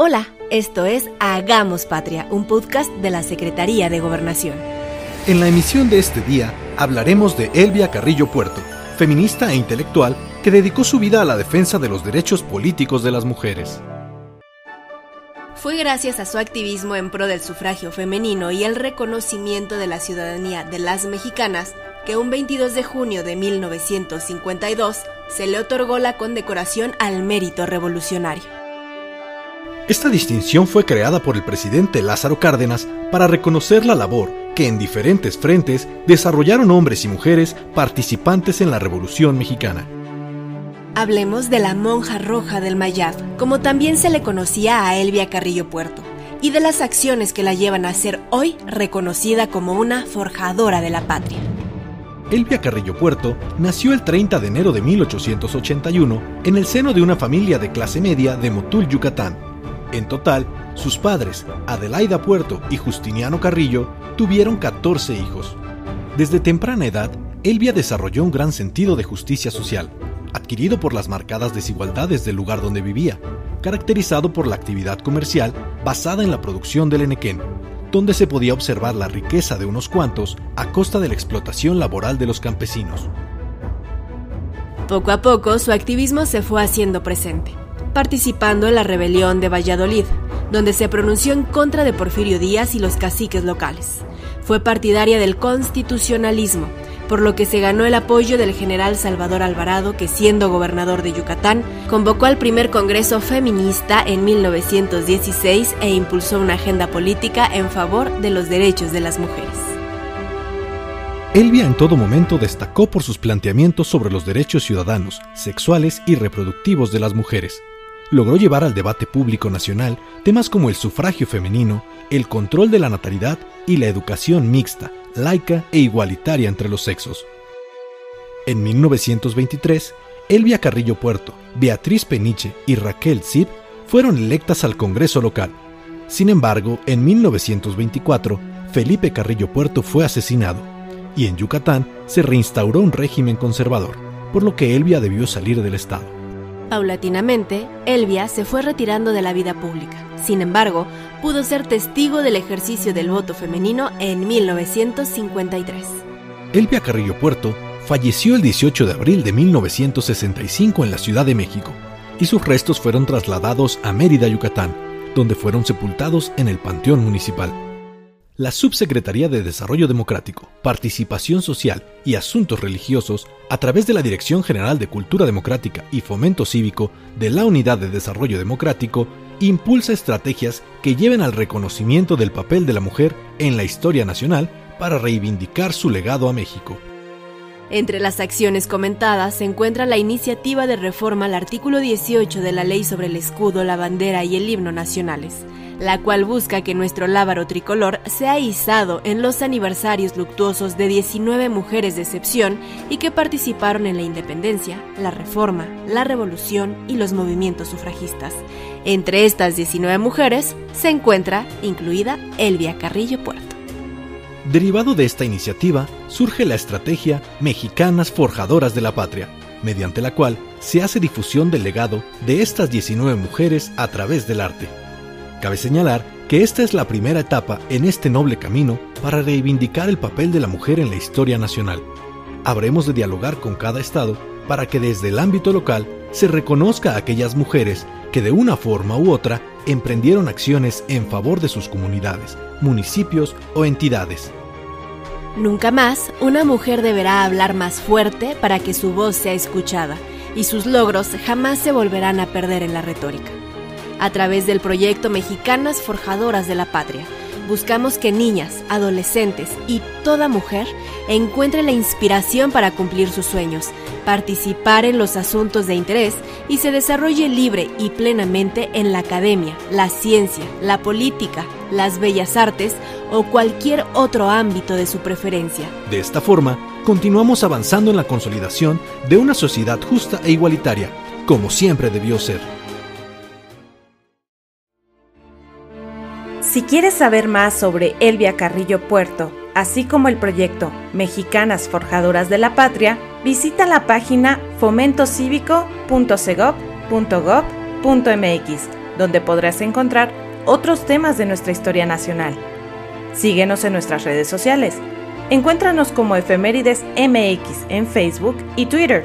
Hola, esto es Hagamos Patria, un podcast de la Secretaría de Gobernación. En la emisión de este día hablaremos de Elvia Carrillo Puerto, feminista e intelectual que dedicó su vida a la defensa de los derechos políticos de las mujeres. Fue gracias a su activismo en pro del sufragio femenino y el reconocimiento de la ciudadanía de las mexicanas que un 22 de junio de 1952 se le otorgó la condecoración al mérito revolucionario. Esta distinción fue creada por el presidente Lázaro Cárdenas para reconocer la labor que en diferentes frentes desarrollaron hombres y mujeres participantes en la Revolución Mexicana. Hablemos de la monja roja del Mayab, como también se le conocía a Elvia Carrillo Puerto, y de las acciones que la llevan a ser hoy reconocida como una forjadora de la patria. Elvia Carrillo Puerto nació el 30 de enero de 1881 en el seno de una familia de clase media de Motul, Yucatán en total, sus padres, Adelaida Puerto y Justiniano Carrillo, tuvieron 14 hijos. Desde temprana edad, Elvia desarrolló un gran sentido de justicia social, adquirido por las marcadas desigualdades del lugar donde vivía, caracterizado por la actividad comercial basada en la producción del enequén, donde se podía observar la riqueza de unos cuantos a costa de la explotación laboral de los campesinos. Poco a poco su activismo se fue haciendo presente participando en la rebelión de Valladolid, donde se pronunció en contra de Porfirio Díaz y los caciques locales. Fue partidaria del constitucionalismo, por lo que se ganó el apoyo del general Salvador Alvarado, que siendo gobernador de Yucatán, convocó al primer Congreso Feminista en 1916 e impulsó una agenda política en favor de los derechos de las mujeres. Elvia en todo momento destacó por sus planteamientos sobre los derechos ciudadanos, sexuales y reproductivos de las mujeres, logró llevar al debate público nacional temas como el sufragio femenino, el control de la natalidad y la educación mixta, laica e igualitaria entre los sexos. En 1923, Elvia Carrillo Puerto, Beatriz Peniche y Raquel Zip fueron electas al Congreso local. Sin embargo, en 1924, Felipe Carrillo Puerto fue asesinado y en Yucatán se reinstauró un régimen conservador, por lo que Elvia debió salir del Estado. Paulatinamente, Elvia se fue retirando de la vida pública. Sin embargo, pudo ser testigo del ejercicio del voto femenino en 1953. Elvia Carrillo Puerto falleció el 18 de abril de 1965 en la Ciudad de México y sus restos fueron trasladados a Mérida, Yucatán, donde fueron sepultados en el Panteón Municipal la Subsecretaría de Desarrollo Democrático, Participación Social y Asuntos Religiosos, a través de la Dirección General de Cultura Democrática y Fomento Cívico de la Unidad de Desarrollo Democrático, impulsa estrategias que lleven al reconocimiento del papel de la mujer en la historia nacional para reivindicar su legado a México. Entre las acciones comentadas se encuentra la iniciativa de reforma al artículo 18 de la Ley sobre el Escudo, la Bandera y el Himno Nacionales, la cual busca que nuestro lábaro tricolor sea izado en los aniversarios luctuosos de 19 mujeres de excepción y que participaron en la independencia, la reforma, la revolución y los movimientos sufragistas. Entre estas 19 mujeres se encuentra incluida Elvia Carrillo Puerto. Derivado de esta iniciativa, surge la estrategia Mexicanas Forjadoras de la Patria, mediante la cual se hace difusión del legado de estas 19 mujeres a través del arte. Cabe señalar que esta es la primera etapa en este noble camino para reivindicar el papel de la mujer en la historia nacional. Habremos de dialogar con cada estado para que desde el ámbito local se reconozca a aquellas mujeres que de una forma u otra emprendieron acciones en favor de sus comunidades, municipios o entidades. Nunca más una mujer deberá hablar más fuerte para que su voz sea escuchada y sus logros jamás se volverán a perder en la retórica. A través del proyecto Mexicanas Forjadoras de la Patria, buscamos que niñas, adolescentes y toda mujer encuentre la inspiración para cumplir sus sueños, participar en los asuntos de interés y se desarrolle libre y plenamente en la academia, la ciencia, la política, las bellas artes o cualquier otro ámbito de su preferencia. De esta forma, continuamos avanzando en la consolidación de una sociedad justa e igualitaria, como siempre debió ser. Si quieres saber más sobre Elvia Carrillo Puerto, así como el proyecto Mexicanas Forjadoras de la Patria, visita la página fomentocívico.segov.gov.mx donde podrás encontrar otros temas de nuestra historia nacional. Síguenos en nuestras redes sociales. Encuéntranos como Efemérides MX en Facebook y Twitter.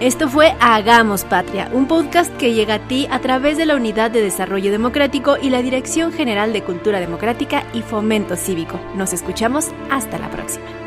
Esto fue Hagamos Patria, un podcast que llega a ti a través de la Unidad de Desarrollo Democrático y la Dirección General de Cultura Democrática y Fomento Cívico. Nos escuchamos hasta la próxima.